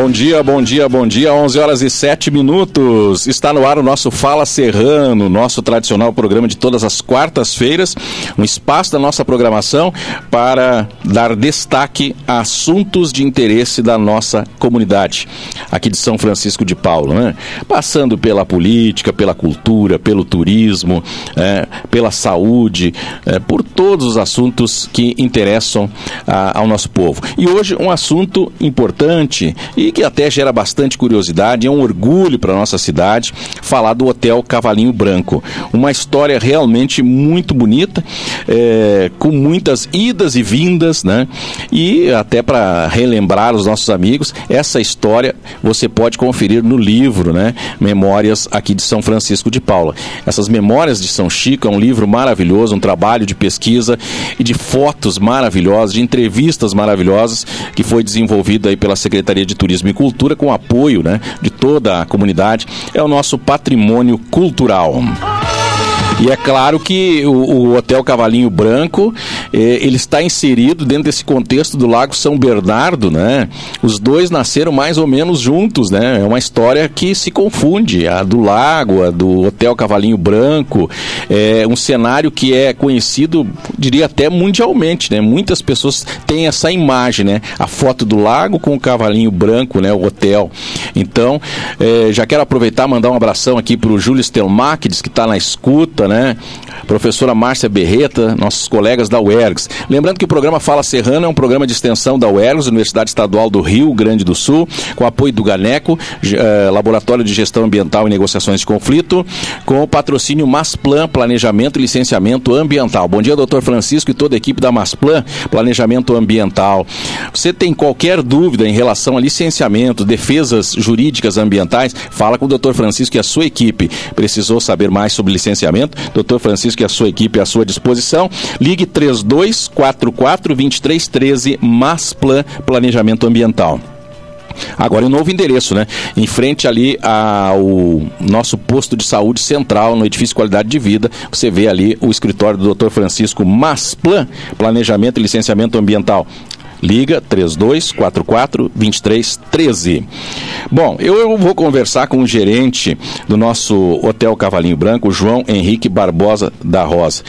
Bom dia, bom dia, bom dia. 11 horas e 7 minutos. Está no ar o nosso Fala Serrano, nosso tradicional programa de todas as quartas-feiras, um espaço da nossa programação para dar destaque a assuntos de interesse da nossa comunidade, aqui de São Francisco de Paulo, né? Passando pela política, pela cultura, pelo turismo, é, pela saúde, é, por todos os assuntos que interessam a, ao nosso povo. E hoje um assunto importante e que até gera bastante curiosidade, é um orgulho para nossa cidade falar do Hotel Cavalinho Branco. Uma história realmente muito bonita, é, com muitas idas e vindas, né? E até para relembrar os nossos amigos, essa história você pode conferir no livro, né? Memórias aqui de São Francisco de Paula. Essas Memórias de São Chico é um livro maravilhoso, um trabalho de pesquisa e de fotos maravilhosas, de entrevistas maravilhosas que foi desenvolvido aí pela Secretaria de Turismo Turismo e Cultura, com apoio né, de toda a comunidade, é o nosso patrimônio cultural. E é claro que o, o Hotel Cavalinho Branco, eh, ele está inserido dentro desse contexto do Lago São Bernardo, né? Os dois nasceram mais ou menos juntos, né? É uma história que se confunde, a do lago, a do Hotel Cavalinho Branco, é um cenário que é conhecido, diria até mundialmente, né? Muitas pessoas têm essa imagem, né? A foto do lago com o Cavalinho Branco, né? O hotel. Então, eh, já quero aproveitar mandar um abração aqui para o Júlio Stelmachides, que está na escuta, né? Professora Márcia Berreta, nossos colegas da UERGS. Lembrando que o programa Fala Serrano é um programa de extensão da UERGS, Universidade Estadual do Rio Grande do Sul, com apoio do GANECO, eh, Laboratório de Gestão Ambiental e Negociações de Conflito, com o patrocínio Masplan, Planejamento e Licenciamento Ambiental. Bom dia, doutor Francisco e toda a equipe da Masplan, Planejamento Ambiental. Você tem qualquer dúvida em relação a licenciamento, defesas jurídicas ambientais, fala com o doutor Francisco e a sua equipe. Precisou saber mais sobre licenciamento? Doutor Francisco e a sua equipe à sua disposição. Ligue 3244 2313 Masplan Planejamento Ambiental. Agora, o um novo endereço, né? Em frente ali ao nosso posto de saúde central, no edifício Qualidade de Vida, você vê ali o escritório do Dr. Francisco Masplan, Planejamento e Licenciamento Ambiental. Liga 3244 2313. Bom, eu vou conversar com o gerente do nosso Hotel Cavalinho Branco, João Henrique Barbosa da Rosa.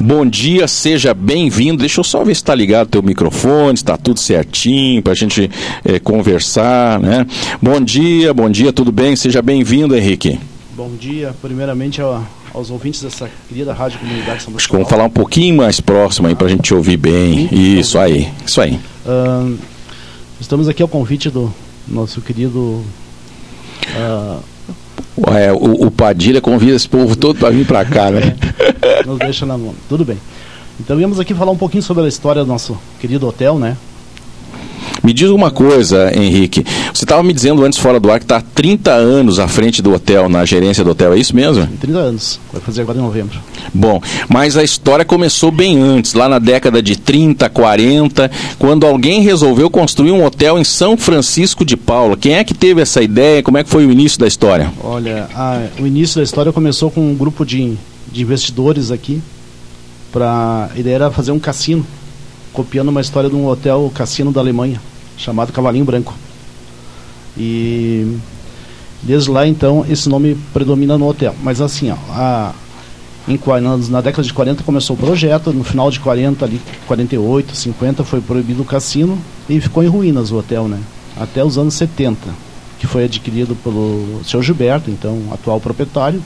Bom dia, seja bem-vindo. Deixa eu só ver se está ligado o teu microfone, está tudo certinho para a gente é, conversar, né? Bom dia, bom dia, tudo bem? Seja bem-vindo, Henrique. Bom dia, primeiramente aos ouvintes dessa querida Rádio Comunidade São Acho que vamos falar um pouquinho mais próximo aí para a gente te ouvir bem. Isso aí, isso aí. Uh, estamos aqui ao convite do nosso querido. Uh, é, o, o, Padilha convida esse povo todo para vir para cá, né? Nos deixa na mão. Tudo bem. Então viemos aqui falar um pouquinho sobre a história do nosso querido hotel, né? Me diz uma coisa, Henrique. Você estava me dizendo antes fora do ar que está há 30 anos à frente do hotel, na gerência do hotel, é isso mesmo? 30 anos. Vai fazer agora em novembro. Bom, mas a história começou bem antes, lá na década de 30, 40, quando alguém resolveu construir um hotel em São Francisco de Paula. Quem é que teve essa ideia? Como é que foi o início da história? Olha, a, o início da história começou com um grupo de, de investidores aqui. Pra, a ideia era fazer um cassino, copiando uma história de um hotel cassino da Alemanha chamado Cavalinho Branco. E desde lá então esse nome predomina no hotel. Mas assim, ó, a, em, na, na, década de 40 começou o projeto, no final de 40, ali, 48, 50 foi proibido o cassino e ficou em ruínas o hotel, né? Até os anos 70, que foi adquirido pelo seu Gilberto, então atual proprietário,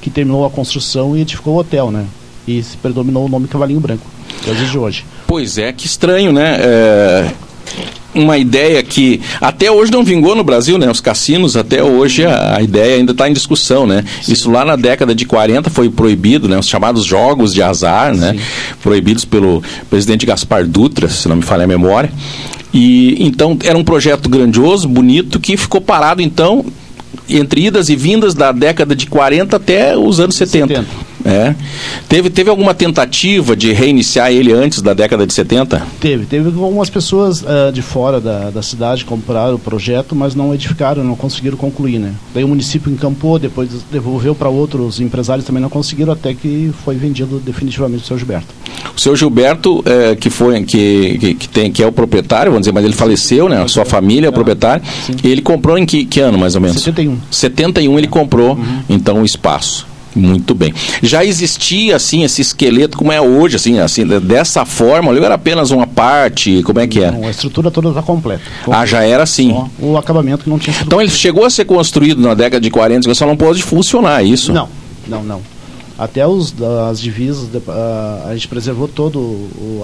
que terminou a construção e edificou o hotel, né? E se predominou o nome Cavalinho Branco, que é hoje. Pois é, que estranho, né? É uma ideia que até hoje não vingou no Brasil, né? Os cassinos, até hoje, a, a ideia ainda está em discussão, né? Sim. Isso lá na década de 40 foi proibido, né? Os chamados jogos de azar, né? Proibidos pelo presidente Gaspar Dutra, se não me falha a memória. E então era um projeto grandioso, bonito, que ficou parado então entre idas e vindas da década de 40 até os anos 70. 70. É. Teve, teve alguma tentativa de reiniciar ele antes da década de 70? Teve. Teve algumas pessoas uh, de fora da, da cidade compraram o projeto, mas não edificaram, não conseguiram concluir, né? Daí o município encampou, depois devolveu para outros empresários, também não conseguiram, até que foi vendido definitivamente o seu Gilberto. O seu Gilberto, é, que foi que, que, que, tem, que é o proprietário, vamos dizer, mas ele faleceu, né? A sua família é o proprietário. Ele comprou em que, que ano, mais ou menos? 71. 71 ele comprou, uhum. então, o espaço. Muito bem. Já existia assim esse esqueleto como é hoje, assim, assim dessa forma? Ou era apenas uma parte? Como é que é? Não, a estrutura toda está completa, completa. Ah, já era assim. Só o acabamento que não tinha. Então ele chegou a ser construído na década de 40, só não pôde funcionar, isso? Não, não, não. Até os, as divisas, a, a gente preservou toda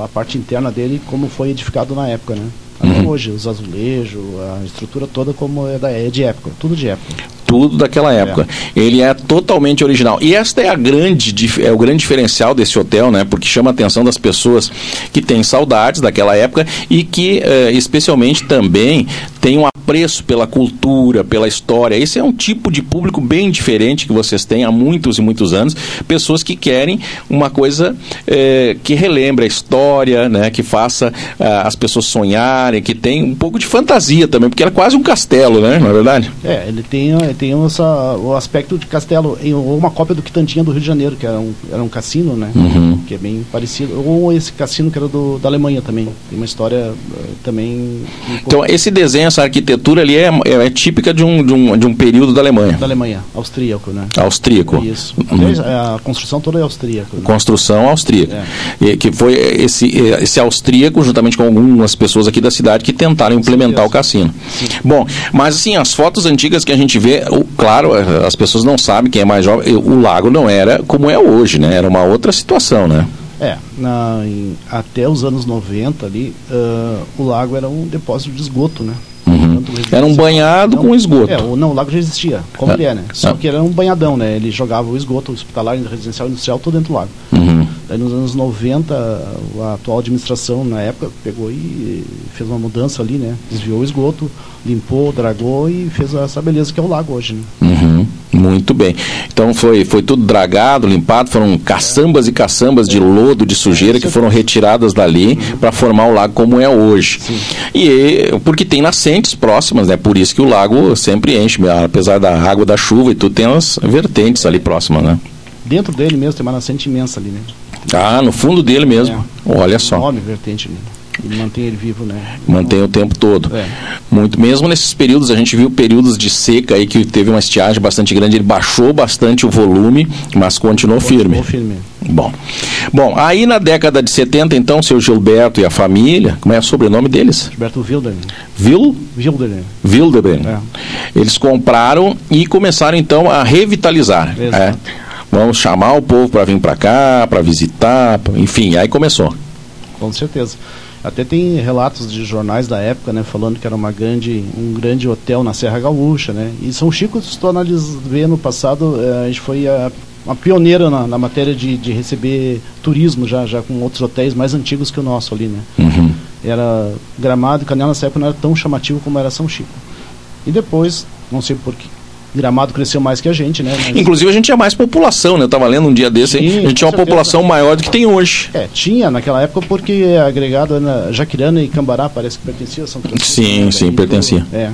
a parte interna dele como foi edificado na época, né? Até uhum. hoje, os azulejos, a estrutura toda como é, da, é de época, tudo de época tudo daquela época. É. Ele é totalmente original. E esta é a grande é o grande diferencial desse hotel, né? Porque chama a atenção das pessoas que têm saudades daquela época e que eh, especialmente também têm um apreço pela cultura, pela história. Esse é um tipo de público bem diferente que vocês têm há muitos e muitos anos. Pessoas que querem uma coisa eh, que relembre a história, né? Que faça ah, as pessoas sonharem, que tem um pouco de fantasia também, porque era quase um castelo, né? Não é verdade? É, ele tem tem essa, o aspecto de castelo, ou uma cópia do Quitantinha do Rio de Janeiro, que era um, era um cassino, né? Uhum. Que é bem parecido. Ou esse cassino que era do, da Alemanha também. Tem uma história uh, também. Então, esse desenho, essa arquitetura ali é, é, é, típica de um, de, um, de um período da Alemanha. Da Alemanha, austríaco, né? Austríaco. Isso. Uhum. A construção toda é austríaca. Né? Construção austríaca. É. E, que foi esse, esse austríaco, juntamente com algumas pessoas aqui da cidade, que tentaram implementar Sim, o cassino. Sim. Bom, mas assim, as fotos antigas que a gente vê, o, claro, as pessoas não sabem, quem é mais jovem, o lago não era como é hoje, né? Era uma outra situação, né? É, na, em, até os anos 90 ali, uh, o lago era um depósito de esgoto, né? Era um banhado não, com esgoto. É, o, não, o lago já existia, como é. ele é, né? Só é. que era um banhadão, né? Ele jogava o esgoto hospitalar, residencial industrial, tudo dentro do lago. Uhum. Daí nos anos 90, a atual administração, na época, pegou e fez uma mudança ali, né? Desviou o esgoto, limpou, dragou e fez essa beleza que é o lago hoje, né? Uhum. Muito bem. Então foi, foi tudo dragado, limpado, foram caçambas e caçambas de lodo, de sujeira que foram retiradas dali para formar o lago como é hoje. Sim. E porque tem nascentes próximas, né? Por isso que o lago sempre enche, apesar da água da chuva e tudo, tem as vertentes ali próximas, né? Dentro dele mesmo tem uma nascente imensa ali, né? Ah, no fundo dele mesmo. É. Olha só. Nome vertente ali. Ele mantém ele vivo, né? Mantém o tempo todo. É. Muito. Mesmo nesses períodos, a gente viu períodos de seca aí que teve uma estiagem bastante grande, ele baixou bastante o volume, mas continuou, continuou firme. firme. Bom. Bom, aí na década de 70, então, seu Gilberto e a família, como é o sobrenome deles? Gilberto Wilderman. Vil? Wilderman. Wilderman. É. Eles compraram e começaram então a revitalizar. Exato. É. Vamos chamar o povo para vir para cá, para visitar, enfim, aí começou. Com certeza. Até tem relatos de jornais da época, né, falando que era uma grande, um grande hotel na Serra Gaúcha, né? E São Chico, se tu ver no passado, eh, a gente foi a, uma pioneira na, na matéria de, de, receber turismo já, já com outros hotéis mais antigos que o nosso ali, né? Uhum. Era Gramado e Canela nessa época não era tão chamativo como era São Chico. E depois, não sei por que, Gramado cresceu mais que a gente, né? Mas... Inclusive a gente tinha mais população, né? Eu estava lendo um dia desse, Sim, a gente tinha uma certeza. população maior do que tem hoje. É, tinha naquela época porque é agregado na Jaquirana e Cambará, parece que pertencia a São Francisco. Sim, né? sim, pertencia. É.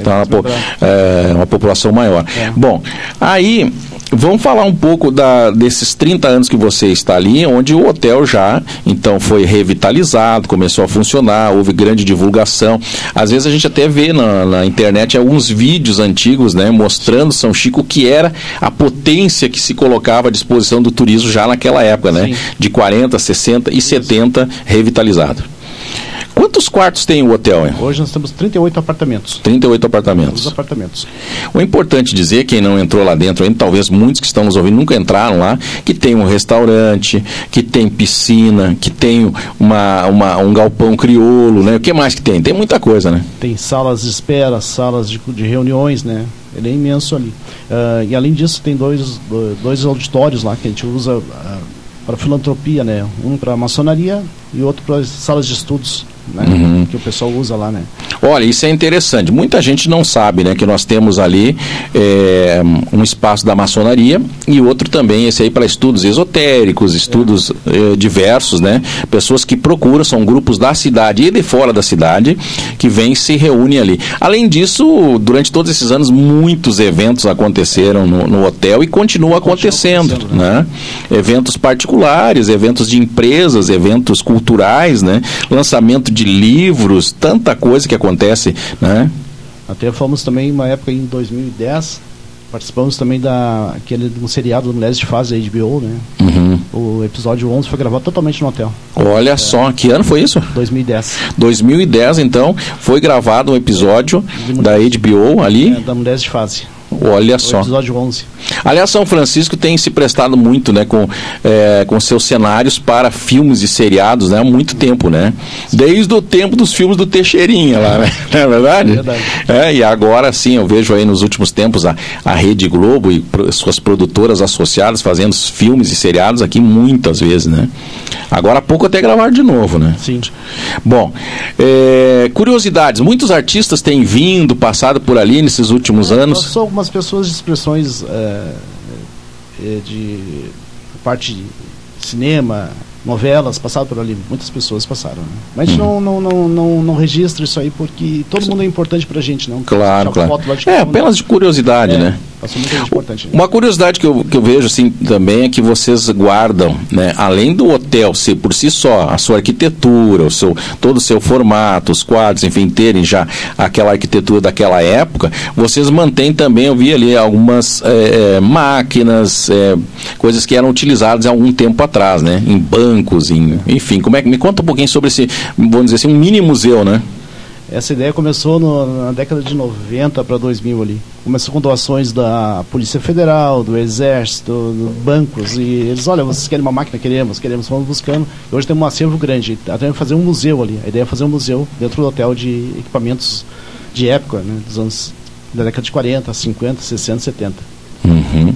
Então, uma, é, uma população maior. É. Bom, aí Vamos falar um pouco da, desses 30 anos que você está ali, onde o hotel já então foi revitalizado, começou a funcionar, houve grande divulgação. Às vezes a gente até vê na, na internet alguns vídeos antigos, né, mostrando São Chico que era a potência que se colocava à disposição do turismo já naquela época, né, de 40, 60 e Isso. 70 revitalizado. Quantos quartos tem o hotel? Hein? Hoje nós temos 38 apartamentos. 38 apartamentos. Os apartamentos. O importante dizer, quem não entrou lá dentro ainda, talvez muitos que estão nos ouvindo nunca entraram lá, que tem um restaurante, que tem piscina, que tem uma, uma um galpão crioulo, né? O que mais que tem? Tem muita coisa, né? Tem salas de espera, salas de, de reuniões, né? Ele é imenso ali. Uh, e além disso, tem dois, dois auditórios lá que a gente usa uh, para filantropia, né? Um para maçonaria e outro para salas de estudos né? Uhum. Que o pessoal usa lá, né? Olha, isso é interessante. Muita gente não sabe, né, que nós temos ali é, um espaço da maçonaria e outro também, esse aí para estudos esotéricos, estudos é. diversos, né? Pessoas que procuram, são grupos da cidade e de fora da cidade que vêm se reúnem ali. Além disso, durante todos esses anos, muitos eventos aconteceram no, no hotel e continuam acontecendo, acontecendo né? né? Eventos particulares, eventos de empresas, eventos culturais, né? Lançamento de livros, tanta coisa que acontece, né? Até fomos também uma época em 2010, participamos também da aquele um seriado do Mulheres de Fase da HBO, né? Uhum. O episódio 11 foi gravado totalmente no hotel. Olha é, só, que ano foi isso? 2010. 2010, então, foi gravado um episódio da HBO ali. É, da Mulheres de Fase. Olha só. episódio 11. Aliás, São Francisco tem se prestado muito, né, com, é, com seus cenários para filmes e seriados, né, há muito tempo, né? Desde o tempo dos filmes do Teixeirinha lá, né? Não é verdade? É verdade. É, e agora sim, eu vejo aí nos últimos tempos a, a Rede Globo e suas produtoras associadas fazendo filmes e seriados aqui muitas vezes, né? Agora há pouco até gravar de novo, né? Sim. Bom, é, curiosidades, muitos artistas têm vindo, passado por ali nesses últimos é, anos. Só algumas pessoas de expressões é, é, de parte de cinema, novelas passaram por ali, muitas pessoas passaram. Né? Mas a gente não, não, não, não, não registra isso aí porque todo mundo é importante pra gente, não. Claro, claro. É, apenas de curiosidade, é, né? importante. Uma curiosidade que eu, que eu vejo assim também é que vocês guardam, né, além do hotel ser por si só, a sua arquitetura, o seu, todo o seu formato, os quadros, enfim, terem já aquela arquitetura daquela época, vocês mantêm também, eu vi ali algumas é, máquinas, é, coisas que eram utilizadas há algum tempo atrás, né? Em bancos, em, enfim, como é que me conta um pouquinho sobre esse, vamos dizer assim, um mini museu, né? Essa ideia começou no, na década de 90 para 2000 ali. Começou com doações da Polícia Federal, do Exército, do bancos. E eles, olha, vocês querem uma máquina? Queremos, queremos, vamos buscando. E hoje tem um acervo grande. Até fazer um museu ali. A ideia é fazer um museu dentro do hotel de equipamentos de época, né, dos anos da década de 40, 50, 60, 70. Uhum.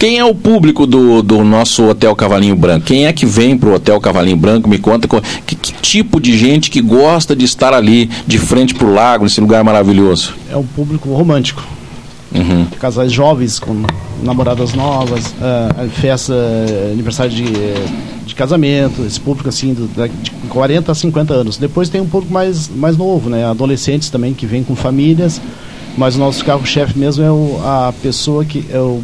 Quem é o público do, do nosso Hotel Cavalinho Branco? Quem é que vem para o Hotel Cavalinho Branco? Me conta que, que, tipo de gente que gosta de estar ali, de frente para o lago, nesse lugar maravilhoso. É um público romântico. Uhum. Casais jovens com namoradas novas, uh, festa, aniversário de, de casamento, esse público assim do, de 40 a 50 anos. Depois tem um público mais, mais novo, né? adolescentes também que vêm com famílias, mas o nosso carro-chefe mesmo é o, a pessoa que é o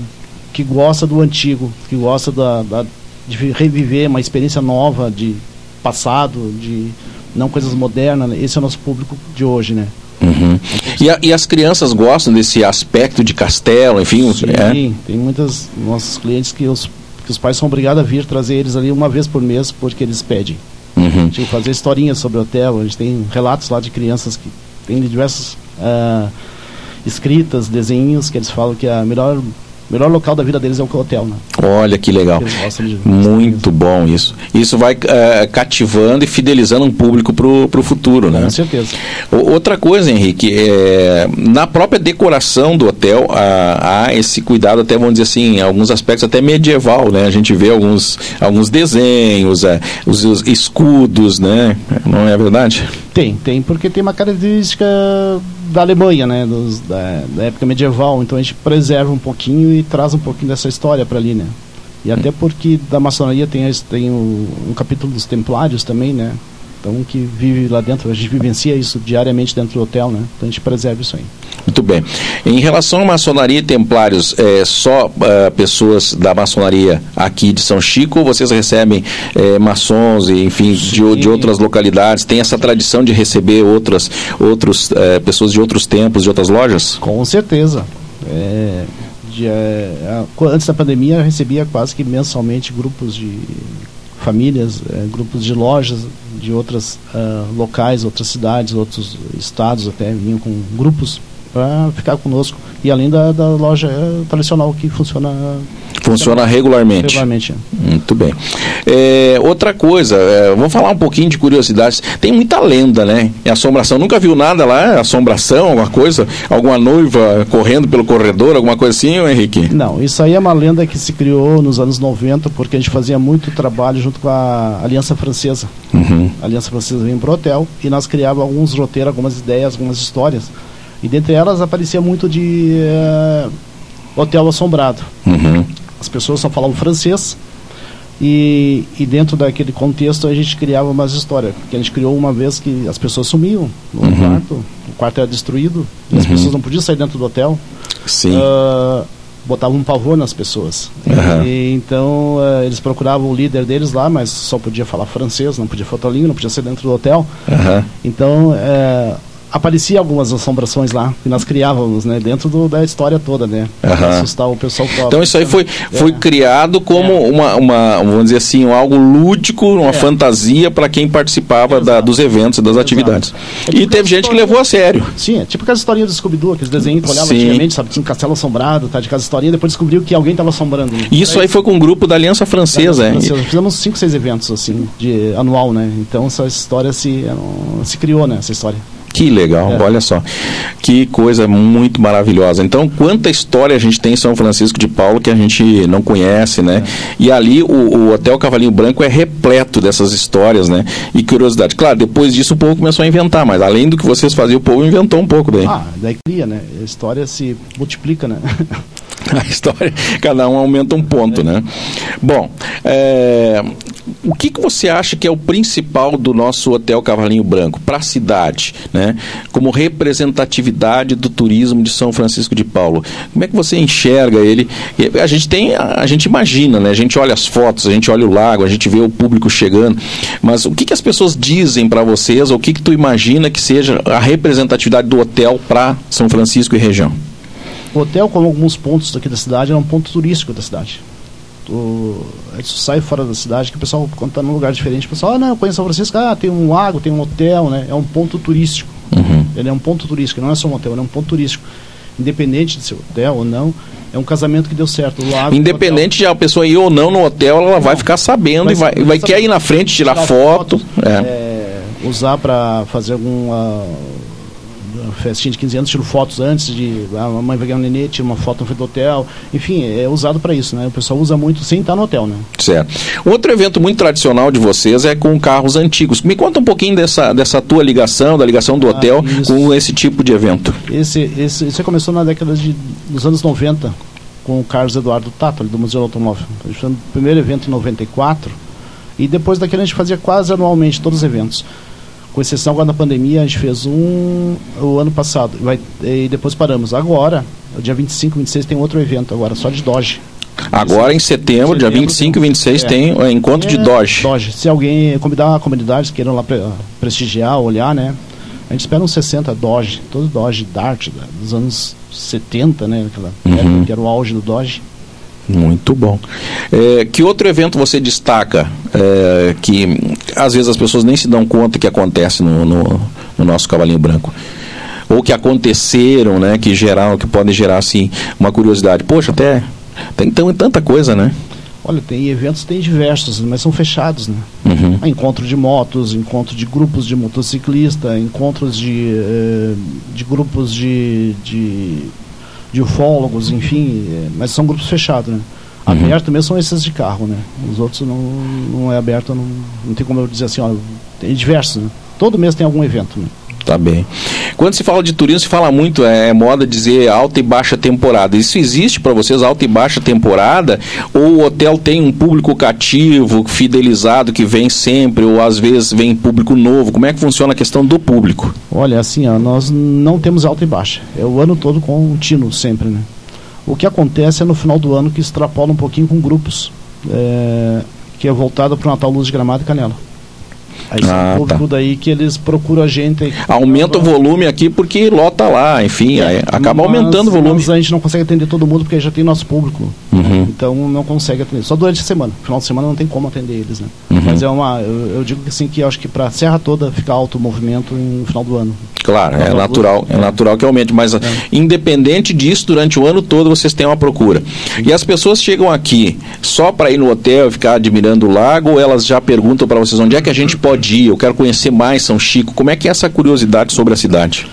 que gosta do antigo, que gosta da, da, de reviver uma experiência nova de passado, de não coisas modernas. Né? Esse é o nosso público de hoje, né? Uhum. E, a, e, as crianças gostam desse aspecto de castelo, enfim? Sim, é? tem muitas nossos clientes que os, que os pais são obrigados a vir trazer eles ali uma vez por mês porque eles pedem. Uhum. A gente fazer historinhas sobre o hotel, a gente tem relatos lá de crianças que têm diversas uh, escritas, desenhos que eles falam que a melhor o melhor local da vida deles é o hotel, né? Olha que legal. De... Muito bom isso. Isso vai uh, cativando e fidelizando um público para o futuro, né? Com certeza. O, outra coisa, Henrique, é, na própria decoração do hotel há, há, esse cuidado até, vamos dizer assim, em alguns aspectos até medieval, né? A gente vê alguns, alguns desenhos, é, os, os escudos, né? Não é verdade? Tem, tem, porque tem uma característica da Alemanha, né, dos, da, da, época medieval. Então a gente preserva um pouquinho e traz um pouquinho dessa história para ali, né. E até porque da maçonaria tem, tem o, um capítulo dos templários também, né. Então que vive lá dentro, a gente vivencia isso diariamente dentro do hotel, né. Então a gente preserva isso aí. Muito bem. Em relação à maçonaria e templários, é só uh, pessoas da maçonaria aqui de São Chico ou vocês recebem é, maçons e, enfim, de, de, outras localidades? Tem essa tradição de receber outras outros, é, pessoas de outros tempos, de outras lojas? Com certeza. É, de, é, antes da pandemia, eu recebia quase que mensalmente grupos de famílias, é, grupos de lojas de outros uh, locais, outras cidades, outros estados até, vinham com grupos para ficar conosco. E além da, da loja tradicional que funciona Funciona regularmente. Regularmente. Muito bem. É, outra coisa, é, vamos falar um pouquinho de curiosidades. Tem muita lenda, né? É assombração. Nunca viu nada lá? Assombração, alguma coisa? Alguma noiva correndo pelo corredor, alguma coisa assim, Henrique? Não, isso aí é uma lenda que se criou nos anos 90, porque a gente fazia muito trabalho junto com a Aliança Francesa. Uhum. A Aliança Francesa vinha para o hotel e nós criávamos alguns roteiros, algumas ideias, algumas histórias. E dentre elas aparecia muito de uh, hotel assombrado. Uhum. As pessoas só falavam francês e, e dentro daquele contexto a gente criava umas histórias. Que a gente criou uma vez que as pessoas sumiam no uhum. quarto, o quarto era destruído, uhum. as pessoas não podiam sair dentro do hotel. Sim. Uh, botavam um pavor nas pessoas. Uhum. E, então uh, eles procuravam o líder deles lá, mas só podia falar francês, não podia falar outra língua, não podia ser dentro do hotel. Uhum. Então uh, aparecia algumas assombrações lá que nós criávamos, né, dentro do, da história toda, né, para assustar o pessoal. Então isso aí foi foi é. criado como é. uma, uma, vamos dizer assim, algo lúdico, uma é. fantasia para quem participava da, dos eventos e das Exato. atividades. É tipo e teve gente que levou a sério. Sim, é tipo aquelas historinhas do Scooby-Doo, aqueles desenhos que olhava antigamente, sabe, tinha um castelo assombrado, tá, de casa historinha, depois descobriu que alguém estava assombrando. Isso aí foi com um grupo da Aliança Francesa, da Aliança Francesa. Fizemos cinco, seis eventos assim, de anual, né? Então essa história se se criou, né, essa história. Que legal, é. olha só. Que coisa muito maravilhosa. Então, quanta história a gente tem em São Francisco de Paulo que a gente não conhece, né? É. E ali o, o, Hotel Cavalinho Branco é repleto dessas histórias, né? E curiosidade. Claro, depois disso o povo começou a inventar, mas além do que vocês faziam, o povo inventou um pouco daí. Ah, daí cria, né? A história se multiplica, né? a história, cada um aumenta um ponto, né? Bom, é, o que, que você acha que é o principal do nosso Hotel Cavalinho Branco para a cidade, né? Como representatividade do turismo de São Francisco de Paulo? Como é que você enxerga ele? A gente tem, a gente imagina, né? A gente olha as fotos, a gente olha o lago, a gente vê o público chegando, mas o que, que as pessoas dizem para vocês? Ou o que, que tu imagina que seja a representatividade do hotel para São Francisco e região? O hotel, como alguns pontos aqui da cidade, é um ponto turístico da cidade. Tu, a gente sai fora da cidade, que o pessoal, quando está num lugar diferente, o pessoal, ah, não, eu conheço São Francisco, ah, tem um lago, tem um hotel, né? É um ponto turístico. Uhum. Ele é um ponto turístico, não é só um hotel, ele é um ponto turístico. Independente de ser hotel ou não, é um casamento que deu certo. O lago, Independente de a pessoa ir ou não no hotel, ela não, vai ficar sabendo vai, e vai, vai, vai querer ir na frente, tirar, tirar foto. foto é. É, usar para fazer algum. Festinha de 15 anos, tiro fotos antes de a mãe vai ganhar um nenê, tira uma foto no frente do hotel. Enfim, é usado para isso, né? O pessoal usa muito sem estar no hotel, né? Certo. Outro evento muito tradicional de vocês é com carros antigos. Me conta um pouquinho dessa, dessa tua ligação, da ligação do ah, hotel com esse tipo de evento. Esse, esse, esse começou na década de, dos anos 90 com o Carlos Eduardo Tato, do Museu Automóvel. A gente fez o primeiro evento em 94 e depois daquele a gente fazia quase anualmente todos os eventos com exceção agora da pandemia, a gente fez um o ano passado vai, e depois paramos. Agora, dia 25, 26 tem outro evento agora, só de Doge. Agora em setembro, setembro dia 25 e 26 é, tem o encontro é, de Doge. Doge. Se alguém convidar comunidades queiram lá pre, prestigiar, olhar, né? A gente espera uns 60 Doge, todo Doge Dart dos anos 70, né? Aquela uhum. época que era o auge do Doge. Muito bom. É, que outro evento você destaca é, que às vezes as pessoas nem se dão conta que acontece no, no, no nosso cavalinho branco? Ou que aconteceram, né? Que geral, que podem gerar assim uma curiosidade. Poxa, até tem, tem tanta coisa, né? Olha, tem eventos, tem diversos, mas são fechados, né? Uhum. Encontro de motos, encontro de grupos de motociclista, encontros de, eh, de grupos de, de de ufólogos, enfim, é, mas são grupos fechados, né? Uhum. Aberto mesmo são esses de carro, né? Os outros não, não é aberto, não, não tem como eu dizer assim, ó, tem diversos, né? Todo mês tem algum evento, né? Tá bem. Quando se fala de turismo, se fala muito, é, é moda dizer alta e baixa temporada. Isso existe para vocês, alta e baixa temporada? Ou o hotel tem um público cativo, fidelizado, que vem sempre, ou às vezes vem público novo? Como é que funciona a questão do público? Olha, assim, ó, nós não temos alta e baixa. É o ano todo contínuo, sempre, né? O que acontece é no final do ano que extrapola um pouquinho com grupos, é, que é voltado para o Natal Luz de Gramado e Canela. Aí ah, são público tá. daí que eles procuram a gente. Aumenta o volume aqui porque lota lá, enfim, é, acaba mas, aumentando o volume. Mas a gente não consegue atender todo mundo porque já tem nosso público. Uhum. Então não consegue atender. Só durante a semana. Final de semana não tem como atender eles, né? Uhum. Mas é uma. Eu, eu, digo que assim que acho que para a Serra toda fica alto o movimento no final do ano. Claro, é natural, é natural que aumente, mas é. independente disso, durante o ano todo vocês têm uma procura. E as pessoas chegam aqui só para ir no hotel e ficar admirando o lago, ou elas já perguntam para vocês onde é que a gente pode ir? Eu quero conhecer mais São Chico. Como é que é essa curiosidade sobre a cidade?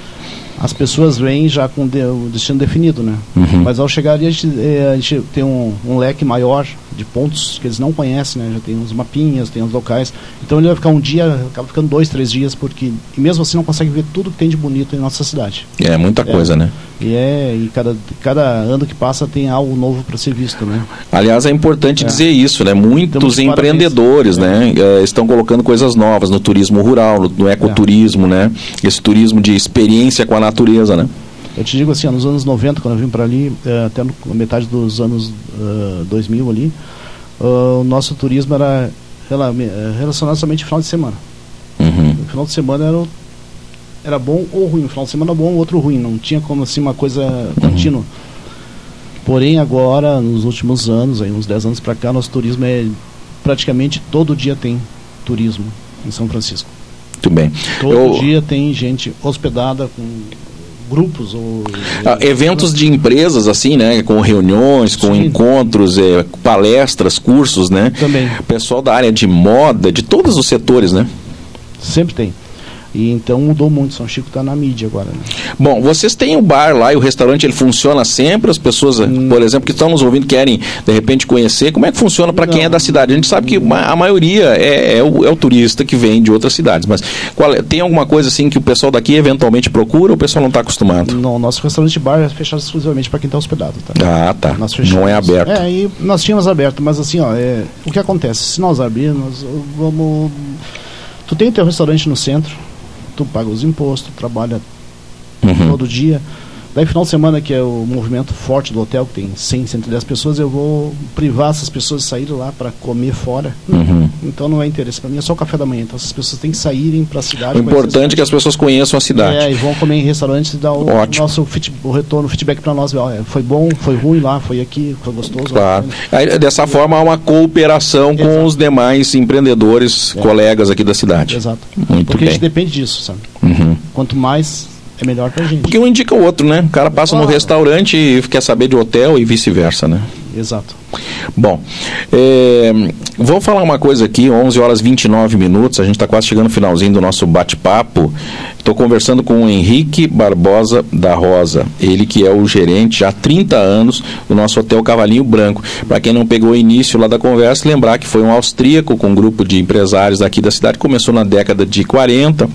As pessoas vêm já com o destino definido, né? Uhum. Mas ao chegar ali a gente, é, a gente tem um, um, leque maior de pontos que eles não conhecem, né? Já tem uns mapinhas, tem uns locais. Então ele vai ficar um dia, acaba ficando dois, três dias, porque mesmo assim não consegue ver tudo que tem de bonito em nossa cidade. É muita é, coisa, né? E é e cada, cada ano que passa tem algo novo para ser visto, né? Aliás, é importante é. dizer isso, né? Muitos empreendedores, né, é. estão colocando coisas novas no turismo rural, no, no ecoturismo, né? Esse turismo de experiência com a natureza natureza, né? Eu te digo assim, nos anos 90, quando eu vim para ali, eh, até metade dos anos uh, eh, 2000 ali, uh, o nosso turismo era relacionado somente ao final de semana. Uhum. O final de semana era, era bom ou ruim, o final de semana bom, outro ruim, não tinha como assim uma coisa uhum. contínua. Porém, agora, nos últimos anos, aí, uns 10 anos para cá, nosso turismo é praticamente todo dia tem turismo em São Francisco. Muito bem. Todo eu... dia tem gente hospedada com grupos ou ah, eventos de empresas assim né? Com reuniões com Sim. encontros é, palestras cursos né? Também. Pessoal da área de moda de todos os setores né? Sempre tem e então mudou muito. São Chico está na mídia agora. Né? Bom, vocês têm o bar lá e o restaurante ele funciona sempre. As pessoas, hum. por exemplo, que estão nos ouvindo querem de repente conhecer. Como é que funciona para quem é da cidade? A gente sabe que a maioria é, é, o, é o, turista que vem de outras cidades. Mas qual, é, tem alguma coisa assim que o pessoal daqui eventualmente procura ou o pessoal não está acostumado? Não, nosso restaurante bar é fechado exclusivamente para quem está hospedado. Tá? Ah, tá. Não é aberto. É, e nós tínhamos aberto, mas assim, ó, é, o que acontece? Se nós abrirmos, vamos. Tu tem o teu restaurante no centro, tu paga os impostos, trabalha uhum. todo dia. Daí, final de semana, que é o movimento forte do hotel, que tem 100, 110 pessoas, eu vou privar essas pessoas de saírem lá para comer fora. Uhum. Então, não é interesse para mim, é só o café da manhã. Então, essas pessoas têm que saírem para a cidade. O importante é que as pessoas conheçam a cidade. É, e vão comer em restaurantes e dar o Ótimo. nosso o retorno, o feedback para nós. Ó, foi bom, foi ruim lá, foi aqui, foi gostoso. Claro. Aí, dessa forma, há uma cooperação Exato. com os demais empreendedores, é. colegas aqui da cidade. Exato. Muito Porque bem. a gente depende disso, sabe? Uhum. Quanto mais é melhor pra gente. Porque um indica o outro, né? O cara passa no restaurante e quer saber de hotel e vice-versa, né? Exato. Bom, é, vou falar uma coisa aqui, 11 horas 29 minutos, a gente está quase chegando no finalzinho do nosso bate-papo. Estou conversando com o Henrique Barbosa da Rosa, ele que é o gerente há 30 anos do nosso Hotel Cavalinho Branco. Para quem não pegou o início lá da conversa, lembrar que foi um austríaco com um grupo de empresários aqui da cidade, começou na década de 40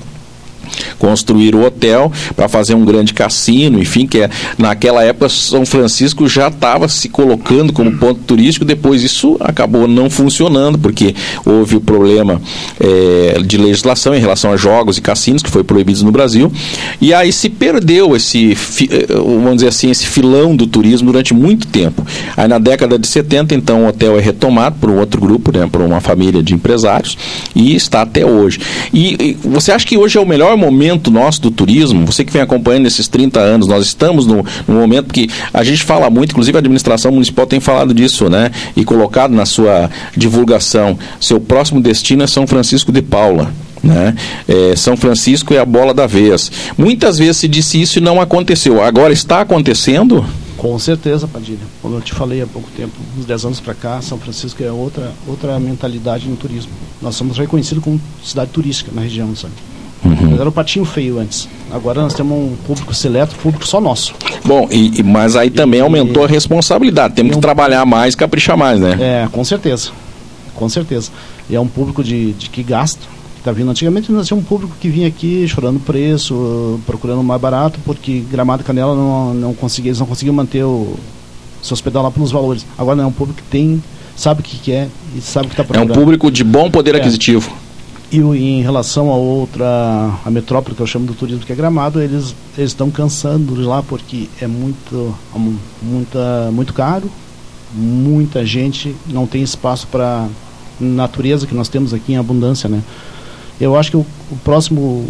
construir o hotel para fazer um grande cassino, enfim, que é, naquela época São Francisco já estava se colocando como ponto turístico, depois isso acabou não funcionando, porque houve o problema é, de legislação em relação a jogos e cassinos, que foi proibidos no Brasil, e aí se perdeu esse, eh, vamos dizer assim, esse filão do turismo durante muito tempo. Aí na década de 70, então, o hotel é retomado por um outro grupo, né, por uma família de empresários, e está até hoje. E, e você acha que hoje é o melhor momento nosso do turismo, você que vem acompanhando esses 30 anos, nós estamos no, no momento que a gente fala muito, inclusive a administração municipal tem falado disso, né? E colocado na sua divulgação. Seu próximo destino é São Francisco de Paula. Né? É, São Francisco é a bola da vez. Muitas vezes se disse isso e não aconteceu. Agora está acontecendo? Com certeza, Padilha. Como eu te falei há pouco tempo, uns 10 anos para cá, São Francisco é outra, outra mentalidade no turismo. Nós somos reconhecidos como cidade turística na região, sabe? Uhum. Era o patinho feio antes. Agora nós temos um público seleto, público só nosso. Bom, e, mas aí também e, aumentou a responsabilidade. Temos que trabalhar mais, caprichar mais, né? É, com certeza. Com certeza. E é um público de, de que gasta. Que tá vindo antigamente nós tínhamos um público que vinha aqui chorando preço, procurando mais barato, porque Gramado e Canela não, não conseguia, eles não conseguiam manter o se hospedar lá pelos valores. Agora não é um público que tem, sabe o que, que é e sabe o que está procurando. É um público de bom poder é. aquisitivo. E em relação a outra, a metrópole que eu chamo do turismo, que é Gramado, eles, eles estão cansando de lá porque é muito, muita, muito caro, muita gente, não tem espaço para natureza que nós temos aqui em abundância, né? Eu acho que o, o próximo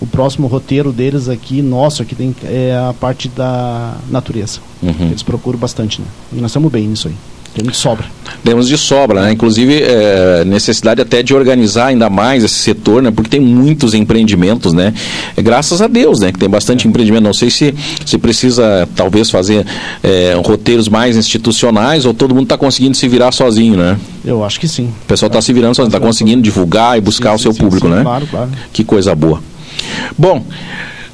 o próximo roteiro deles aqui, nosso aqui, tem, é a parte da natureza. Uhum. Eles procuram bastante, né? E nós estamos bem nisso aí. Temos de sobra. Temos de sobra, né? Inclusive, é, necessidade até de organizar ainda mais esse setor, né? Porque tem muitos empreendimentos, né? É, graças a Deus, né? Que tem bastante é. empreendimento. Não sei se, se precisa, talvez, fazer é, roteiros mais institucionais ou todo mundo está conseguindo se virar sozinho, né? Eu acho que sim. O pessoal está se virando sozinho, está conseguindo divulgar e buscar sim, o seu sim, público, sim, né? Claro, claro. Que coisa boa. Bom,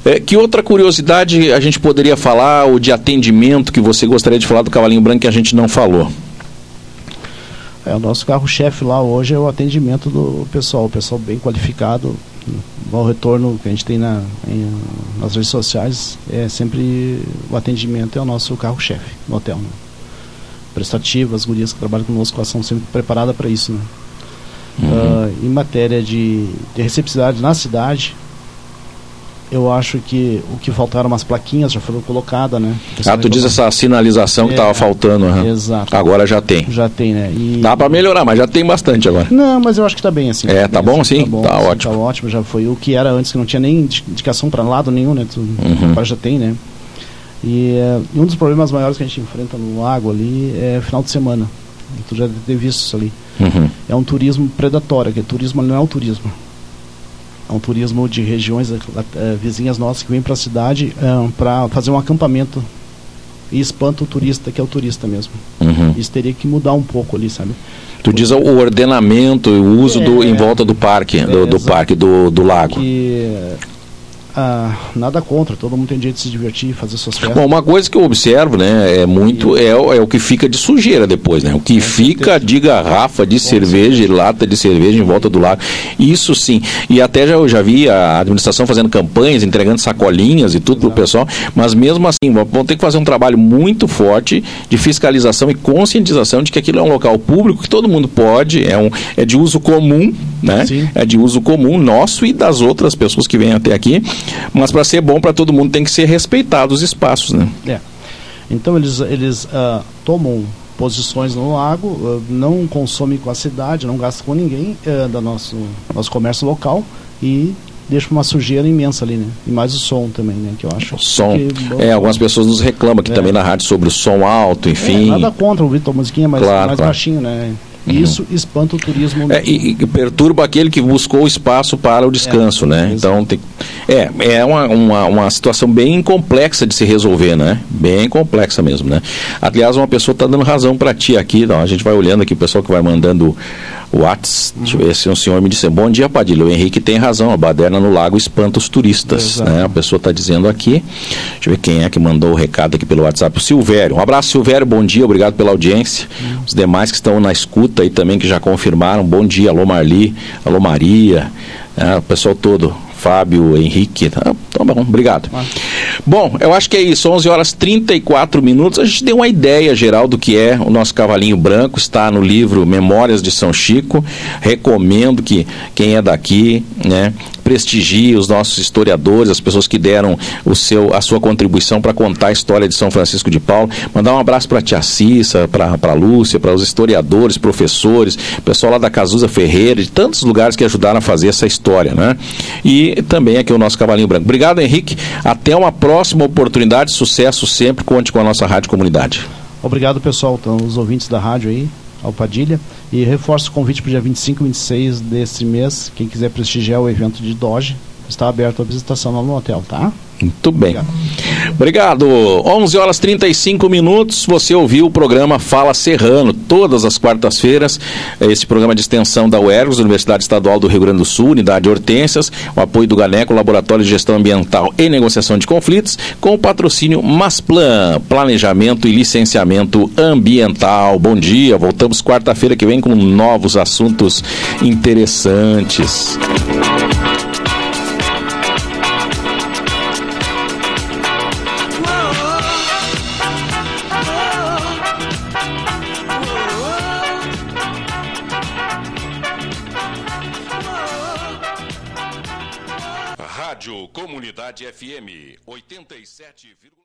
é, que outra curiosidade a gente poderia falar, ou de atendimento que você gostaria de falar do Cavalinho Branco que a gente não falou? É, o nosso carro-chefe lá hoje é o atendimento do pessoal, o pessoal bem qualificado. O retorno que a gente tem na, em, nas redes sociais é sempre o atendimento é o nosso carro-chefe no hotel. Né? Prestativo, as gurias que trabalham conosco elas são sempre preparadas para isso. Né? Uhum. Uh, em matéria de, de receptividade na cidade, eu acho que o que faltaram umas plaquinhas já foram colocadas, né? Ah, tu diz essa sinalização que estava é, faltando, né? Exato. Agora já tem. Já tem, né? E... Dá para melhorar, mas já tem bastante agora. Não, mas eu acho que está bem assim. É, tá bom assim? Tá, bom, tá assim, ótimo. Tá ótimo, já foi o que era antes, que não tinha nem indicação para lado nenhum, né? Tu, uhum. Agora já tem, né? E, uh, um dos problemas maiores que a gente enfrenta no lago ali é final de semana. Tu já deve ter visto isso ali. Uhum. É um turismo predatório, que turismo não é o turismo é um turismo de regiões uh, vizinhas nossas que vêm para a cidade uh, para fazer um acampamento e espanta o turista, que é o turista mesmo. Uhum. Isso teria que mudar um pouco ali, sabe? Tu diz o ordenamento e o uso é, do, em volta do parque, é, do, do parque, do, do lago. Que ah, nada contra, todo mundo tem direito de se divertir, fazer suas festas. Bom, uma coisa que eu observo, né, é muito, é, é o que fica de sujeira depois, né? O que fica de garrafa de cerveja e lata de cerveja em volta do lago. Isso sim. E até já, eu já vi a administração fazendo campanhas, entregando sacolinhas e tudo para o pessoal, mas mesmo assim, vão ter que fazer um trabalho muito forte de fiscalização e conscientização de que aquilo é um local público que todo mundo pode, é, um, é de uso comum, né? Sim. É de uso comum nosso e das outras pessoas que vêm até aqui. Mas para ser bom para todo mundo tem que ser respeitado os espaços, né? É. Então eles, eles uh, tomam posições no lago, uh, não consomem com a cidade, não gastam com ninguém uh, do nosso, nosso comércio local e deixa uma sujeira imensa ali, né? E mais o som também, né? Que eu acho. O som. Que, é, algumas pessoas nos reclamam aqui é. também na rádio sobre o som alto, enfim. É, nada contra ouvir tua musiquinha mais, claro, mais claro. baixinho, né? Uhum. Isso espanta o turismo. É, e, e, perturba aquele que buscou espaço para o descanso, é, né? Então tem, é, é uma, uma, uma, situação bem complexa de se resolver, né? Bem complexa mesmo, né? Aliás, uma pessoa está dando razão para ti aqui, não, a gente vai olhando aqui o pessoal que vai mandando Whats, uhum. deixa eu ver se um senhor me disse, bom dia Padilha, o Henrique tem razão, a baderna no lago espanta os turistas, né? A pessoa está dizendo aqui, deixa eu ver quem é que mandou o recado aqui pelo WhatsApp, o Silvério, um abraço Silvério, bom dia, obrigado pela audiência, uhum. os demais que estão na escuta aí também que já confirmaram, bom dia, alô Marli, alô Maria, né? o pessoal todo, Fábio, Henrique. Tá, tá bom, obrigado. Ah. Bom, eu acho que é isso. 11 horas 34 minutos. A gente deu uma ideia geral do que é o nosso cavalinho branco. Está no livro Memórias de São Chico. Recomendo que quem é daqui, né, prestigie os nossos historiadores, as pessoas que deram o seu, a sua contribuição para contar a história de São Francisco de Paulo. Mandar um abraço para a tia Cissa, para a Lúcia, para os historiadores, professores, pessoal lá da Cazuza Ferreira, de tantos lugares que ajudaram a fazer essa história, né? E também aqui o nosso Cavalinho Branco. Obrigado, Henrique. Até uma próxima oportunidade. Sucesso sempre. Conte com a nossa Rádio Comunidade. Obrigado, pessoal, então, os ouvintes da rádio aí, ao Padilha. E reforço o convite para o dia 25 e 26 desse mês. Quem quiser prestigiar o evento de Doge, está aberto a visitação lá no hotel, tá? Muito bem. Obrigado. Obrigado. 11 horas 35 minutos. Você ouviu o programa Fala Serrano, todas as quartas-feiras. Esse programa de extensão da UERGS, Universidade Estadual do Rio Grande do Sul, Unidade Hortências, o apoio do GANECO, Laboratório de Gestão Ambiental e Negociação de Conflitos, com o patrocínio Masplan, Planejamento e Licenciamento Ambiental. Bom dia. Voltamos quarta-feira que vem com novos assuntos interessantes. Comunidade FM 87,